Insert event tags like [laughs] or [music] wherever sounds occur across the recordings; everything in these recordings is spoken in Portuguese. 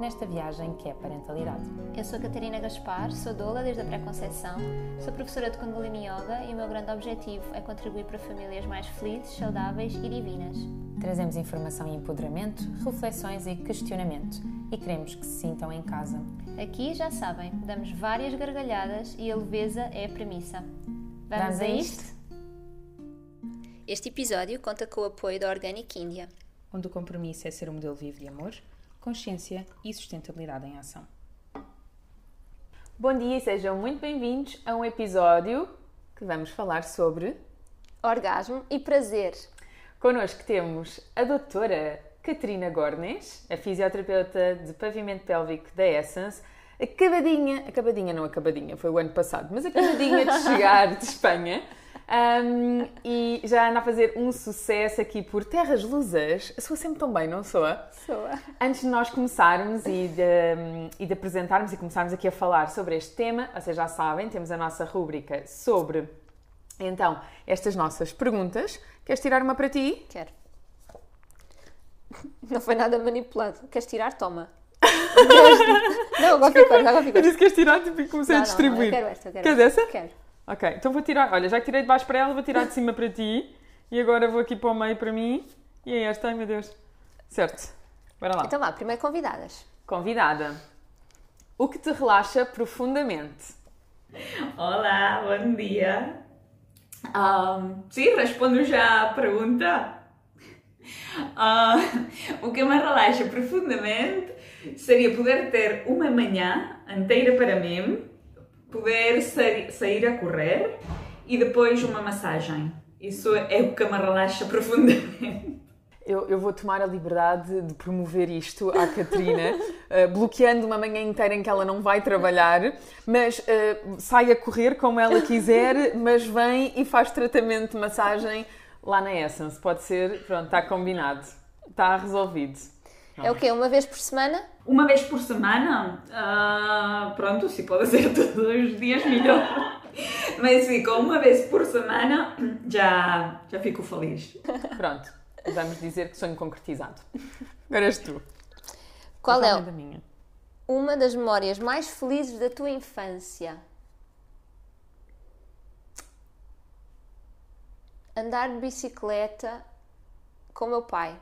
nesta viagem que é a parentalidade. Eu sou a Catarina Gaspar, sou doula desde a pré-conceição, sou professora de Kundalini Yoga e o meu grande objetivo é contribuir para famílias mais felizes, saudáveis e divinas. Trazemos informação e empoderamento, reflexões e questionamento e queremos que se sintam em casa. Aqui, já sabem, damos várias gargalhadas e a leveza é a premissa. Vamos, Vamos a isto? Este episódio conta com o apoio da Organic India. Onde o compromisso é ser um modelo vivo de amor, consciência e sustentabilidade em ação. Bom dia e sejam muito bem-vindos a um episódio que vamos falar sobre orgasmo e prazer. Connosco temos a doutora Catarina Gornes, a fisioterapeuta de pavimento pélvico da Essence, acabadinha, acabadinha não acabadinha, foi o ano passado, mas acabadinha de [laughs] chegar de Espanha. Um, e já anda a fazer um sucesso aqui por Terras Lusas. Soa sempre tão bem, não soa? Soa. Antes de nós começarmos e de, e de apresentarmos e começarmos aqui a falar sobre este tema, vocês já sabem, temos a nossa rúbrica sobre, então, estas nossas perguntas. Queres tirar uma para ti? Quero. [laughs] Não foi nada manipulado. Queres tirar? Toma. [laughs] não, agora fico, agora fico. Eu disse que queres tirar tipo, e comecei Não, a não, distribuir. eu quero esta, eu quero Queres essa? Quero. Ok, então vou tirar. Olha, já que tirei de baixo para ela, vou tirar de cima para ti. E agora vou aqui para o meio para mim. E é esta, ai meu Deus. Certo. Bora lá. Então vá, primeiro convidadas. Convidada. O que te relaxa profundamente? Olá, bom dia. Ahm, sim, respondo já à pergunta. O que me relaxa profundamente seria poder ter uma manhã inteira para mim, poder sair, a correr e depois uma massagem. Isso é o que me relaxa [laughs] profundamente. Eu, eu vou tomar a liberdade de promover isto à Catarina, [laughs] eh, bloqueando uma manhã inteira em que ela não vai trabalhar, mas eh, sai a correr como ela quiser, [laughs] mas vem e faz tratamento de massagem lá na Essence. Pode ser, pronto, está combinado. Está resolvido. É o quê? Uma vez por semana? Uma vez por semana, ah, pronto, se pode ser [laughs] todos os dias melhor. Mas sim, com uma vez por semana já, já fico feliz. Pronto, vamos dizer que sonho concretizado. Agora és tu. Qual é da minha. uma das memórias mais felizes da tua infância? Andar de bicicleta com o meu pai,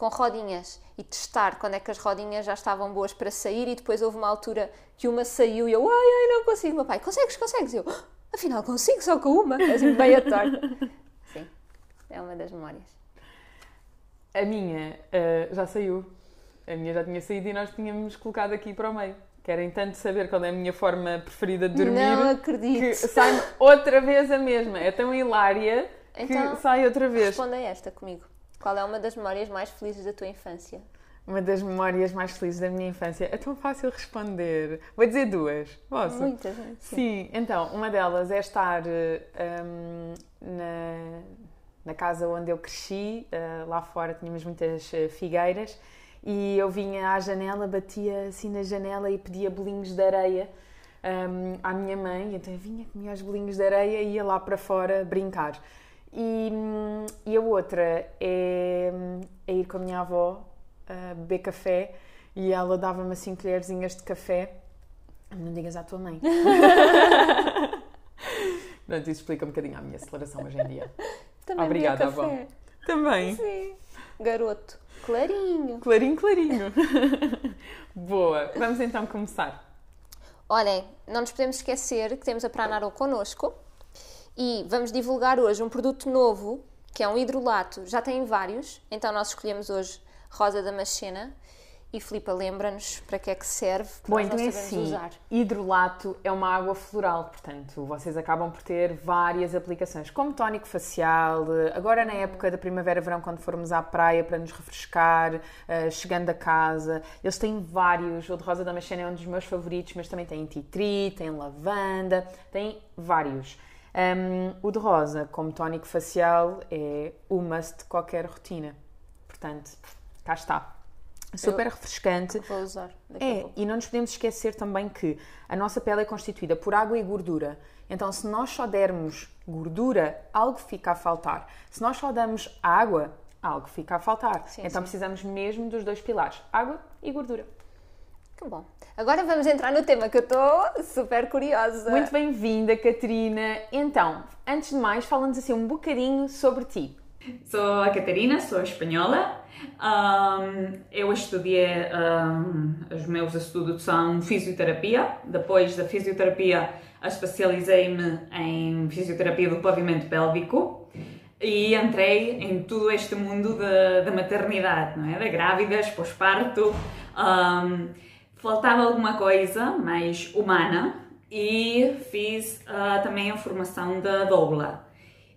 com rodinhas, e testar quando é que as rodinhas já estavam boas para sair e depois houve uma altura que uma saiu e eu, ai, ai, não consigo. Meu pai, consegues, consegues? Eu, "Ah, afinal consigo, só com uma. Assim, meia torta. [laughs] Sim, é uma das memórias. A minha eh, já saiu. A minha já tinha saído e nós tínhamos colocado aqui para o meio. Querem tanto saber qual é a minha forma preferida de dormir Não acredito. que sai outra vez a mesma. É tão hilária que Então, sai outra vez. Responda esta comigo. Qual é uma das memórias mais felizes da tua infância? Uma das memórias mais felizes da minha infância. É tão fácil responder. Vou dizer duas. Posso? Muitas? Sim. Sim, então, uma delas é estar hum, na, na casa onde eu cresci, eh, lá fora tínhamos muitas eh, figueiras, e eu vinha à janela, batia assim na janela e pedia bolinhos de areia hum, à minha mãe, então eu vinha, comia os bolinhos de areia e ia lá para fora brincar. E, e a outra é, é ir com a minha avó a beber café e ela dava-me assim colherzinhas de café. Não digas à tua mãe. [laughs] Pronto, isso explica um bocadinho a minha aceleração hoje em dia. Também Obrigada, avó. Também. Sim. Garoto. Clarinho. Clarinho, clarinho. [laughs] Boa. Vamos então começar. Olhem, não nos podemos esquecer que temos a Pranaro connosco e vamos divulgar hoje um produto novo que é um hidrolato. Já tem vários, então nós escolhemos hoje Rosa da Machena e Filipa lembra-nos para que é que serve, Bom, então é assim, usar. hidrolato é uma água floral, portanto, vocês acabam por ter várias aplicações, como tónico facial, agora na época da primavera-verão, quando formos à praia para nos refrescar, eh, chegando a casa, eles têm vários, o de Rosa da Machena é um dos meus favoritos, mas também tem tree, tem lavanda, tem vários. Um, o de rosa, como tónico facial, é o must de qualquer rotina. Portanto, cá está. Super Eu refrescante. Vou usar. daqui a É, pouco. e não nos podemos esquecer também que a nossa pele é constituída por água e gordura. Então, se nós só dermos gordura, algo fica a faltar. Se nós só damos água, algo fica a faltar. Sim, então, sim. precisamos mesmo dos dois pilares: água e gordura. Que bom. Agora vamos entrar no tema que eu estou super curiosa. Muito bem-vinda, Catarina. Então, antes de mais, fala-nos assim um bocadinho sobre ti. Sou a Catarina, sou espanhola. Ahm, eu estudei, ahm, os meus estudos são fisioterapia. Depois da fisioterapia, especializei-me em fisioterapia do pavimento pélvico e entrei em todo este mundo da, da maternidade, não é? Da grávidas, pós-parto. Ahm, faltava alguma coisa mais humana e fiz ah, também a formação da doula.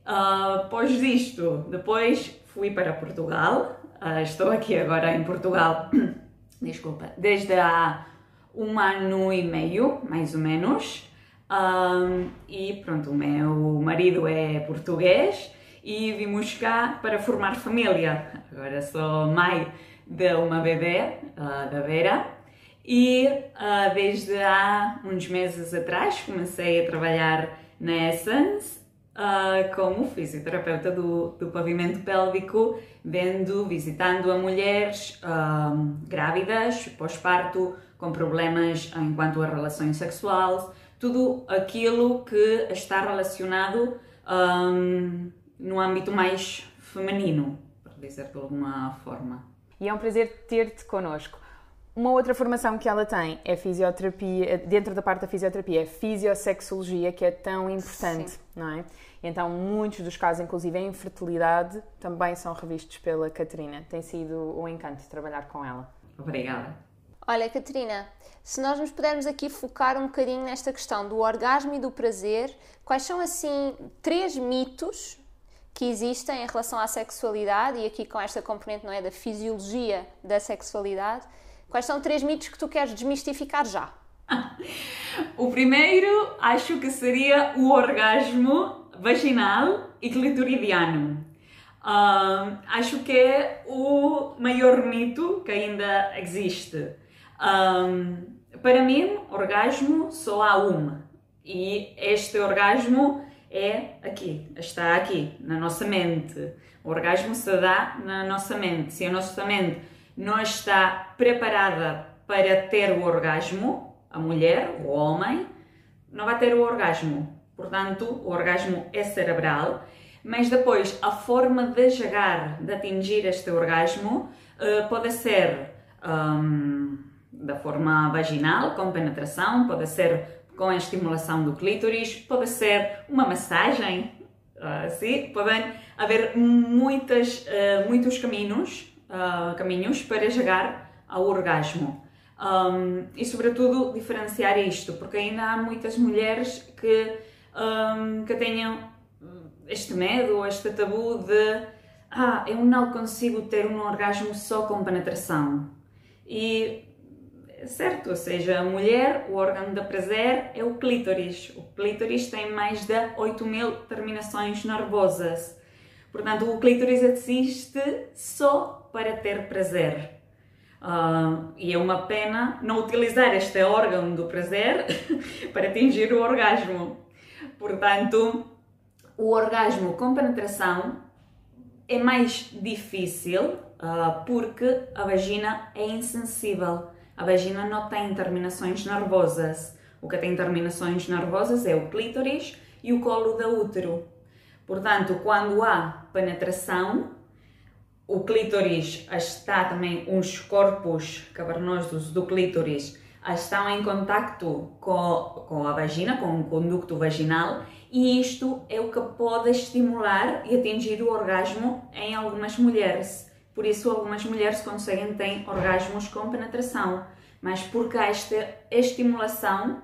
Ah, Depois disto, depois fui para Portugal. Ah, estou aqui agora em Portugal, [coughs] desculpa, desde há um ano e meio, mais ou menos. Ah, e pronto, o meu marido é português e vimos cá para formar família. Agora sou mãe de uma bebê, ah, da Vera. E ah, desde há uns meses atrás comecei a trabalhar na Essence ah, como fisioterapeuta do, do pavimento pélvico, vendo, visitando a mulheres ah, grávidas, pós-parto, com problemas enquanto a relações sexuais, tudo aquilo que está relacionado ah, no âmbito mais feminino, por dizer de alguma forma. E é um prazer ter-te connosco. Uma outra formação que ela tem é fisioterapia, dentro da parte da fisioterapia, é fisiosexologia, que é tão importante, Sim. não é? Então, muitos dos casos, inclusive em infertilidade, também são revistos pela Catarina. Tem sido um encanto trabalhar com ela. Obrigada. Olha, Catarina, se nós nos pudermos aqui focar um bocadinho nesta questão do orgasmo e do prazer, quais são assim três mitos que existem em relação à sexualidade e aqui com esta componente não é da fisiologia da sexualidade? Quais são três mitos que tu queres desmistificar já? [laughs] O primeiro acho que seria o orgasmo vaginal e clitoridiano. Ahm, acho que é o maior mito que ainda existe. Para mim, orgasmo só há um. E este orgasmo é aqui, está aqui, na nossa mente. O orgasmo se dá na nossa mente. Se a nossa mente não está preparada para ter o orgasmo, a mulher, o homem, não vai ter o orgasmo. Portanto, o orgasmo é cerebral, mas depois a forma de chegar, de atingir este orgasmo, eh, pode ser hum, da forma vaginal, com penetração, pode ser com a estimulação do clítoris, pode ser uma massagem, ah, sim, podem haver muitas, eh, muitos caminhos, ah, caminhos para chegar ao orgasmo. Um, e sobretudo diferenciar isto, porque ainda há muitas mulheres que, um, que tenham este medo, este tabu de ah, eu não consigo ter um orgasmo só com penetração. E é certo, ou seja, a mulher, o órgão da prazer é o clítoris. O clítoris tem mais de 8 mil terminações nervosas. Portanto, o clítoris existe só para ter prazer. Ah, e é uma pena não utilizar este órgão do prazer [laughs] para atingir o orgasmo. Portanto, o orgasmo com penetração é mais difícil ah, porque a vagina é insensível. A vagina não tem terminações nervosas. O que tem terminações nervosas é o clítoris e o colo da útero. Portanto, quando há penetração, o clítoris está também, os corpos cavernosos do clítoris estão em contacto com, com a vagina, com o conducto vaginal, e isto é o que pode estimular e atingir o orgasmo em algumas mulheres. Por isso, algumas mulheres conseguem ter orgasmos com penetração, mas porque há esta estimulação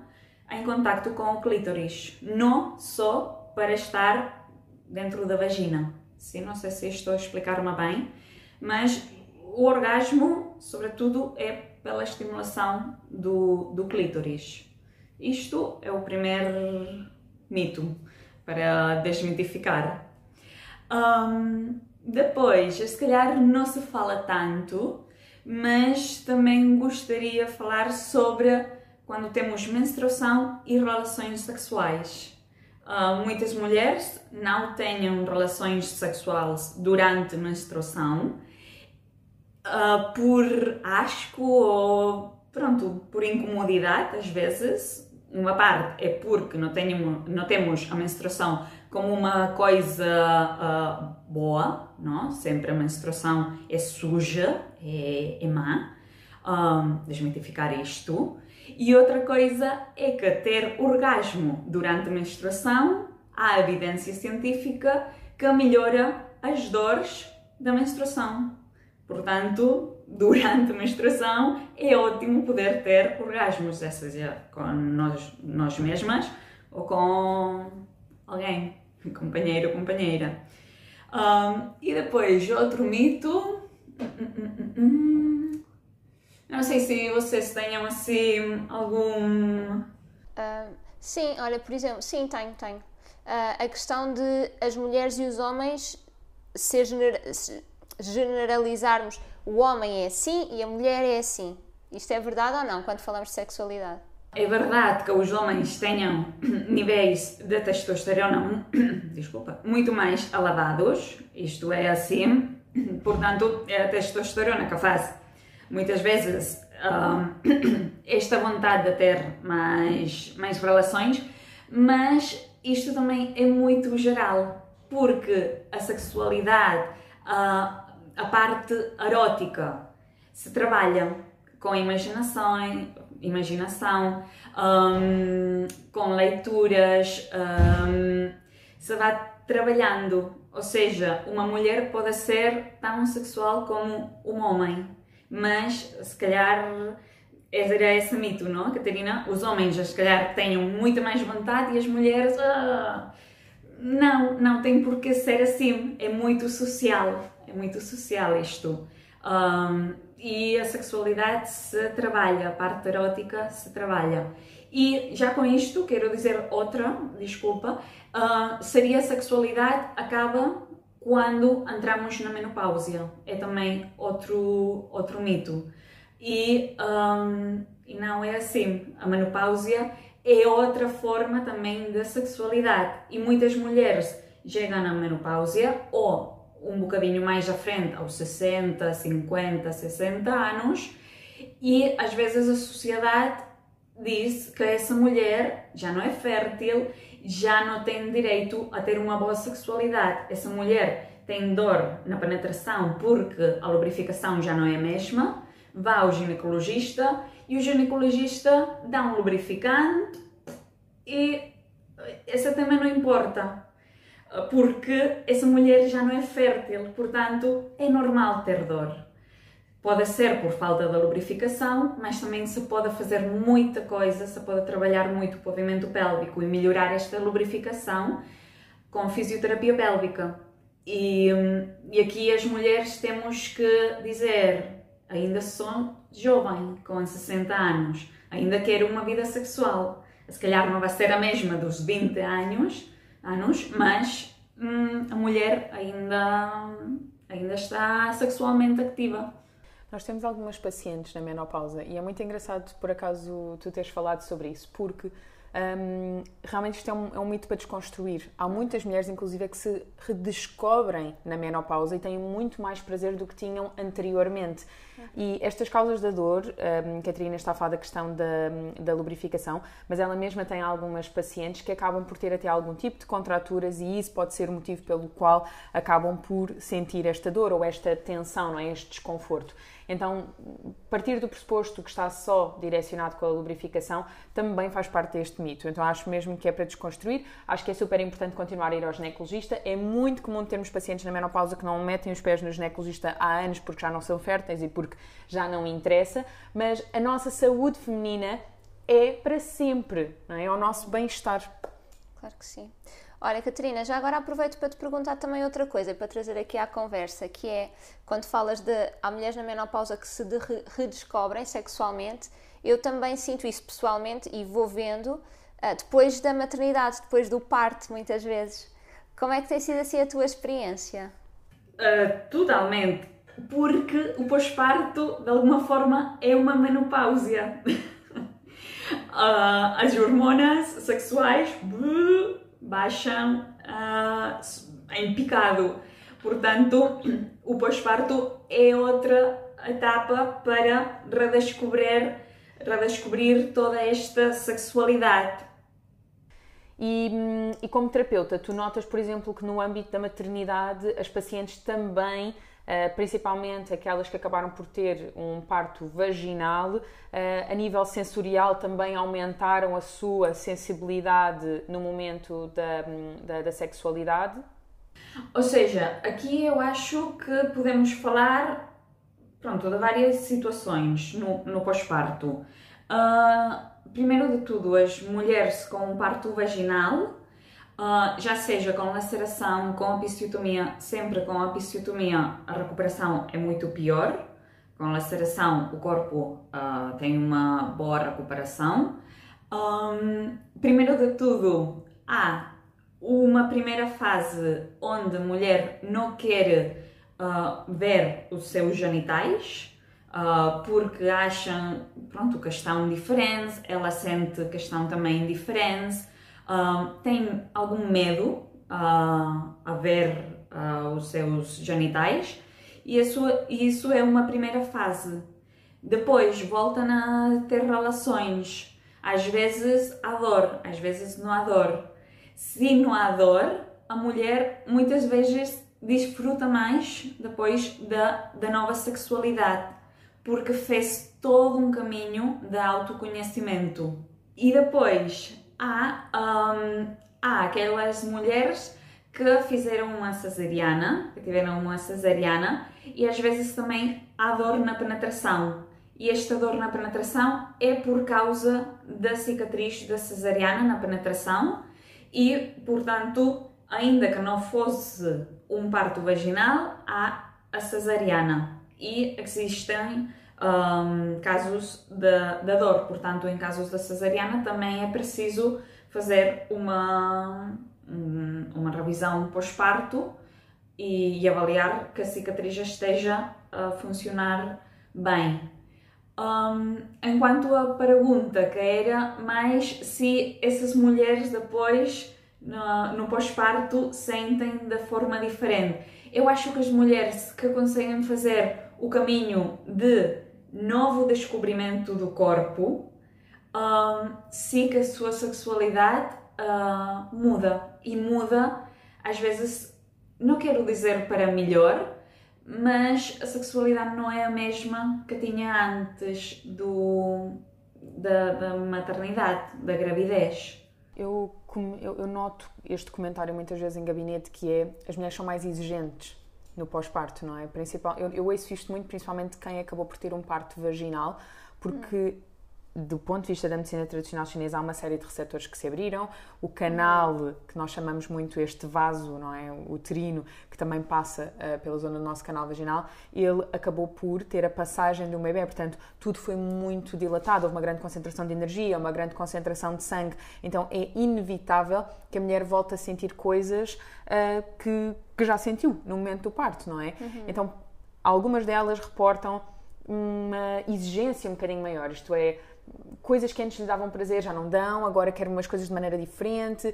em contacto com o clítoris, não só para estar dentro da vagina. Sim, não sei se estou a explicar-me bem, mas o orgasmo, sobretudo, é pela estimulação do, do clítoris. Isto é o primeiro mito. para desmitificar. Um, depois, se calhar não se fala tanto, mas também gostaria de falar sobre quando temos menstruação e relações sexuais. Uh, muitas mulheres não têm relações sexuais durante menstruação uh, por asco ou pronto, por incomodidade às vezes. Uma parte é porque não, não temos a menstruação como uma coisa uh, boa, não? sempre a menstruação é suja, é, é má. Um, desmitificar isto. E outra coisa é que ter orgasmo durante a menstruação, há evidência científica que melhora as dores da menstruação. Portanto, durante a menstruação é ótimo poder ter orgasmos, seja com nós, nós mesmas ou com alguém, companheiro ou companheira. Um, e depois, outro mito. Não sei se vocês tenham assim algum. Uh, sim, olha, por exemplo, sim, tenho, tenho. Uh, a questão de as mulheres e os homens ser gener generalizarmos o homem é assim e a mulher é assim. Isto é verdade ou não quando falamos de sexualidade? É verdade que os homens tenham [coughs] níveis de testosterona [coughs] desculpa, muito mais elevados, isto é assim, [coughs] portanto, é a testosterona que faz muitas vezes um, [clears throat] esta vontade de ter mais, mais relações, mas isto também é muito geral, porque a sexualidade, a, a parte erótica, se trabalha com imaginação, imaginação um, com leituras, um, se vai trabalhando. Ou seja, uma mulher pode ser tão sexual como um homem, mas se calhar era esse mito, não, Catarina? Os homens, se calhar, tenham muita mais vontade e as mulheres. Ah, não, não tem por que ser assim. É muito social. É muito social isto. Um, e a sexualidade se trabalha, a parte erótica se trabalha. E já com isto, quero dizer outra, desculpa, uh, seria a sexualidade acaba quando entramos na menopausia. É também outro, outro mito. E, um, não é assim. A menopausia é outra forma também da sexualidade. E muitas mulheres chegam na menopausia ou um bocadinho mais à frente, aos 60, 50, 60 anos, e às vezes a sociedade diz que essa mulher já não é fértil, já não tem direito a ter uma boa sexualidade. Essa mulher tem dor na penetração porque a lubrificação já não é a mesma, vá ao ginecologista e o ginecologista dá um lubrificante e essa também não importa porque essa mulher já não é fértil, portanto é normal ter dor. Pode ser por falta da lubrificação, mas também se pode fazer muita coisa, se pode trabalhar muito o pavimento pélvico e melhorar esta lubrificação com fisioterapia pélvica. E, e aqui as mulheres temos que dizer, ainda sou jovem, com 60 anos, ainda quero uma vida sexual. Se calhar não vai ser a mesma dos 20 anos, anos, mas hum, a mulher ainda, ainda está sexualmente ativa. Nós temos algumas pacientes na menopausa e é muito engraçado, por acaso, tu teres falado sobre isso, porque um, realmente isto é um, é um, mito para desconstruir. Há muitas mulheres, inclusive, que se redescobrem na menopausa e têm muito mais prazer do que tinham anteriormente. E estas causas da dor, um, Catarina está a falar da questão da, da lubrificação, mas ela mesma tem algumas pacientes que acabam por ter até algum tipo de contraturas e isso pode ser o motivo pelo qual acabam por sentir esta dor ou esta tensão, não é? este desconforto. Então, partir do pressuposto que está só direcionado com a lubrificação também faz parte deste mito. Então, acho mesmo que é para desconstruir. Acho que é super importante continuar a ir ao ginecologista. É muito comum termos pacientes na menopausa que não metem os pés no ginecologista há anos porque já não são férteis e porque já não interessa, mas a nossa saúde feminina é para sempre, não é? É o nosso bem-estar. Claro que sim. Olha, Catarina, já agora aproveito para te perguntar também outra coisa, para trazer aqui à conversa, que é quando falas de há mulheres na menopausa que se de redescobrem sexualmente, eu também sinto isso pessoalmente e vou vendo Uh, depois da maternidade, depois do parto, muitas vezes. Como é que tem sido assim a tua experiência? Uh, totalmente. Porque o pós-parto, de alguma forma, é uma menopausia. uh, [laughs] as hormonas sexuais baixam em picado. Portanto, o pós-parto é outra etapa para redescobrir, redescobrir toda esta sexualidade. E, e, como terapeuta, tu notas, por exemplo, que no âmbito da maternidade as pacientes também, eh, principalmente aquelas que acabaram por ter um parto vaginal, eh, a nível sensorial também aumentaram a sua sensibilidade no momento da, da, da sexualidade? Ou seja, aqui eu acho que podemos falar pronto, de várias situações no, no pós-parto. Uh, primeiro de tudo, as mulheres com um parto vaginal, uh, já seja com laceração, com episiotomia, sempre com episiotomia a recuperação é muito pior. Com laceração, o corpo uh, tem uma boa recuperação. Um, primeiro de tudo, há uma primeira fase onde a mulher não quer uh, ver os seus genitais, uh, porque acham, pronto, que estão diferentes, ela sente que estão também diferentes, uh, tem algum medo a ver os seus genitais, e isso, isso é uma primeira fase. Depois volta a ter relações, às vezes há dor, às vezes não há dor. Se não há dor, a mulher muitas vezes desfruta mais depois da, da nova sexualidade, porque fez todo um caminho de autoconhecimento. E depois há, um, há aquelas mulheres que fizeram uma cesariana, que tiveram uma cesariana, e às vezes também há dor na penetração. E esta dor na penetração é por causa da cicatriz da cesariana na penetração e, portanto, ainda que não fosse um parto vaginal, há a cesariana. E existem um, casos de, de dor, portanto, em casos da cesariana também é preciso fazer uma, uma revisão pós-parto e, e, avaliar que a cicatriz esteja a funcionar bem. Um, enquanto a pergunta que era mais se essas mulheres depois no, no pós-parto sentem da forma diferente. Eu acho que as mulheres que conseguem fazer o caminho de novo descobrimento do corpo, um, sim que a sua sexualidade uh, muda. E muda, às vezes, não quero dizer para melhor, mas a sexualidade não é a mesma que tinha antes do, da, da maternidade, da gravidez. Eu eu, eu noto este comentário muitas vezes em gabinete que é as mulheres são mais exigentes no pós-parto, não é? Principal, eu, eu ouço isto muito, principalmente de quem acabou por ter um parto vaginal, porque do ponto de vista da medicina tradicional chinesa, há uma série de receptores que se abriram. O canal, que nós chamamos muito este vaso, não é? O uterino, que também passa uh, pela zona do nosso canal vaginal, ele acabou por ter a passagem de um bebê. Portanto, tudo foi muito dilatado. Houve uma grande concentração de energia, uma grande concentração de sangue. Então, é inevitável que a mulher volte a sentir coisas uh, que, que já sentiu no momento do parto, não é? Uhum. Então, algumas delas reportam uma exigência um bocadinho maior, isto é, coisas que antes lhe davam prazer já não dão, agora querem umas coisas de maneira diferente.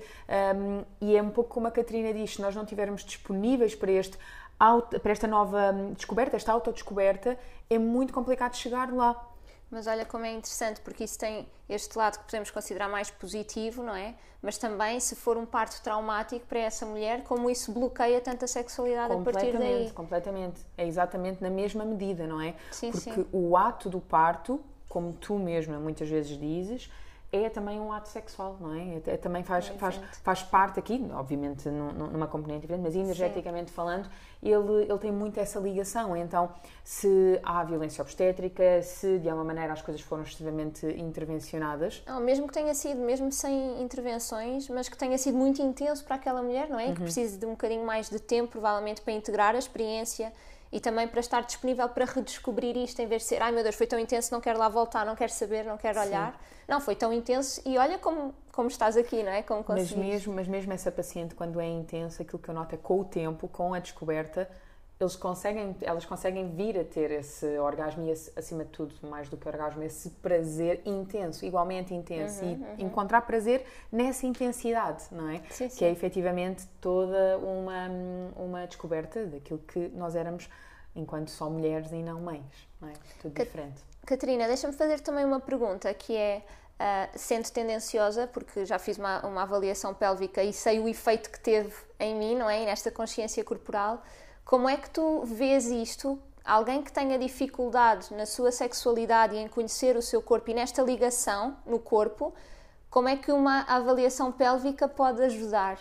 Um, e é um pouco como a Catarina diz: se nós não estivermos disponíveis para, este, para esta nova descoberta, esta autodescoberta, é muito complicado chegar lá. Mas olha como é interessante, porque isso tem este lado que podemos considerar mais positivo, não é? Mas também, se for um parto traumático para essa mulher, como isso bloqueia tanto a sexualidade a partir daí. Completamente, é exatamente na mesma medida, não é? Sim, porque sim. o ato do parto como tu mesma muitas vezes dizes, é também um ato sexual, não é? é também faz, é faz, faz parte aqui, obviamente numa componente diferente, mas energeticamente Sim. falando, ele, ele tem muito essa ligação. Então, se há violência obstétrica, se de alguma maneira as coisas foram extremamente intervencionadas. Não, mesmo que tenha sido, mesmo sem intervenções, mas que tenha sido muito intenso para aquela mulher, não é? Uhum. Que precise de um bocadinho mais de tempo, provavelmente, para integrar a experiência e também para estar disponível para redescobrir isto em vez de ser, ai meu Deus, foi tão intenso, não quero lá voltar, não quero saber, não quero olhar. Sim. Não, foi tão intenso e olha como, como estás aqui, não é? Como mas mesmo, mas mesmo essa paciente, quando é intenso, aquilo que eu noto é com o tempo, com a descoberta, eles conseguem, elas conseguem vir a ter esse orgasmo e, esse, acima de tudo, mais do que orgasmo, esse prazer intenso, igualmente intenso. Uhum, e uhum. encontrar prazer nessa intensidade, não é? Sim, sim. Que é efetivamente toda uma, uma descoberta daquilo que nós éramos enquanto só mulheres e não mães, não é? Tudo Cat diferente. Catarina, deixa-me fazer também uma pergunta que é. Uh, sendo tendenciosa, porque já fiz uma, uma avaliação pélvica e sei o efeito que teve em mim, não é? E nesta consciência corporal, como é que tu vês isto? Alguém que tenha dificuldade na sua sexualidade e em conhecer o seu corpo e nesta ligação no corpo, como é que uma avaliação pélvica pode ajudar?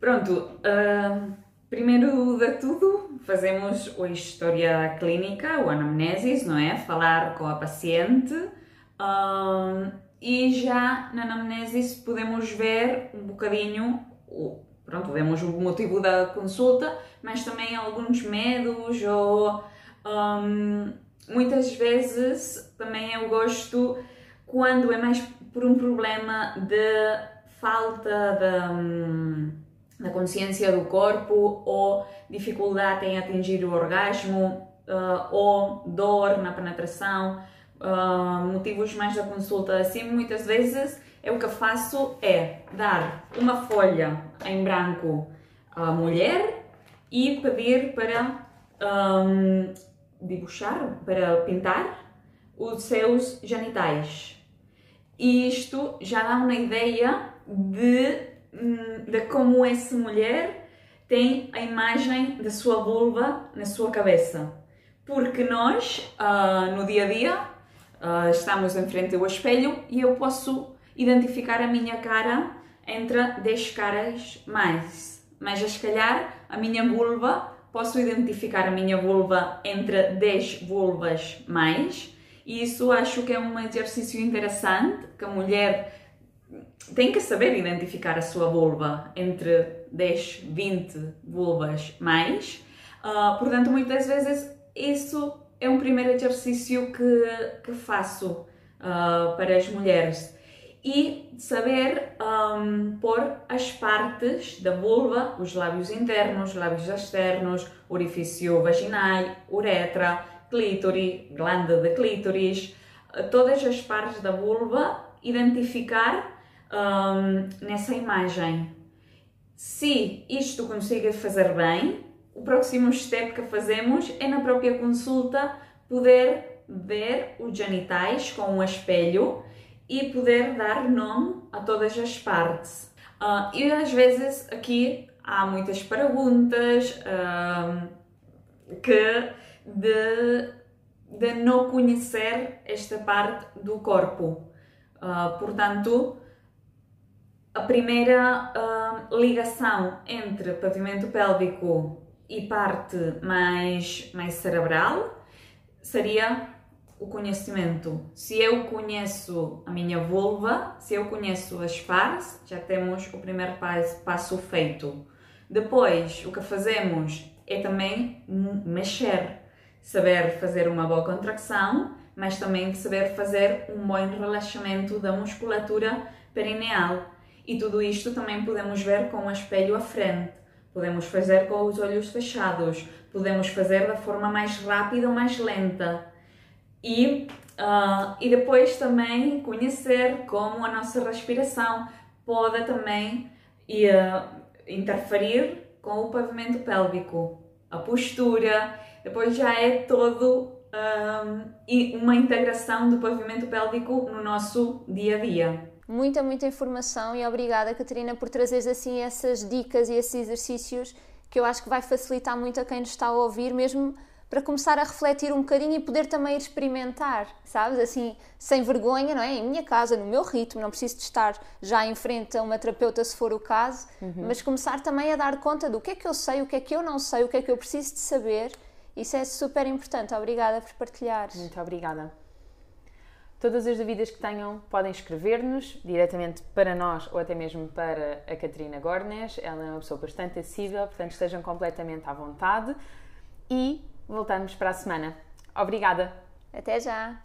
Pronto, uh, primeiro de tudo, fazemos a história clínica, o anamnesis, não é? Falar com a paciente. Uh, e já na anamnesis podemos ver um bocadinho pronto, vemos o motivo da consulta, mas também alguns medos ou um, muitas vezes também eu gosto quando é mais por um problema de falta da consciência do corpo ou dificuldade em atingir o orgasmo uh, ou dor na penetração, uh, motivos mais da consulta assim, muitas vezes é o que eu faço é dar uma folha em branco à mulher e pedir para um, dibuixar, para pintar os seus genitais. Isto já dá uma ideia de, hum, de como essa mulher tem a imagem da sua vulva na sua cabeça. Porque nós, uh, no dia a dia, uh, estamos em frente ao espelho e eu posso identificar a minha cara entre 10 caras mais. Mas, se calhar, a minha vulva, posso identificar a minha vulva entre 10 vulvas mais. E isso acho que é um exercício interessante que a mulher tem que saber identificar a sua vulva entre 10, 20 vulvas mais. Uh, portanto, muitas vezes isso é um primeiro exercício que, que faço uh, para as mulheres e saber um, as partes da vulva, os lábios internos, lábios externos, orifício vaginal, uretra, clítoris, glândula de clítoris, todas as partes da vulva, identificar um, nessa imagem. Se isto consiga fazer bem, o próximo step que fazemos é na própria consulta poder ver os genitais com um espelho e poder dar nome a todas as partes. Uh, e às vezes aqui há muitas perguntas uh, que de, de não conhecer esta parte do corpo. Uh, portanto, a primeira ligação entre pavimento pélvico e parte mais, mais cerebral seria o conhecimento. Se eu conheço a minha vulva, se eu conheço as fares, já temos o primeiro passo feito. Depois, o que fazemos é também mexer, saber fazer uma boa contração, mas também saber fazer um bom relaxamento da musculatura perineal. E tudo isto também podemos ver com o espelho à frente. Podemos fazer com os olhos fechados, podemos fazer da forma mais rápida ou mais lenta e, uh, e depois também conhecer como a nossa respiração pode também uh, interferir com o pavimento pélvico, a postura, depois já é todo um, uma integração do pavimento pélvico no nosso dia a dia. Muita, muita informação e obrigada, Catarina, por trazeres assim essas dicas e esses exercícios que eu acho que vai facilitar muito a quem nos está a ouvir, mesmo para começar a refletir um bocadinho e poder também experimentar, sabes? Assim, sem vergonha, não é? Em minha casa, no meu ritmo, não preciso de estar já em frente a uma terapeuta se for o caso, uhum. mas começar também a dar conta do que é que eu sei, o que é que eu não sei, o que é que eu preciso de saber. Isso é super importante. Obrigada por partilhares. Muito obrigada. Todas as dúvidas que tenham podem escrever-nos diretamente para nós ou até mesmo para a Catarina Gornes. Ela é uma pessoa bastante acessível, portanto estejam completamente à vontade. E voltamos para a semana. Obrigada! Até já!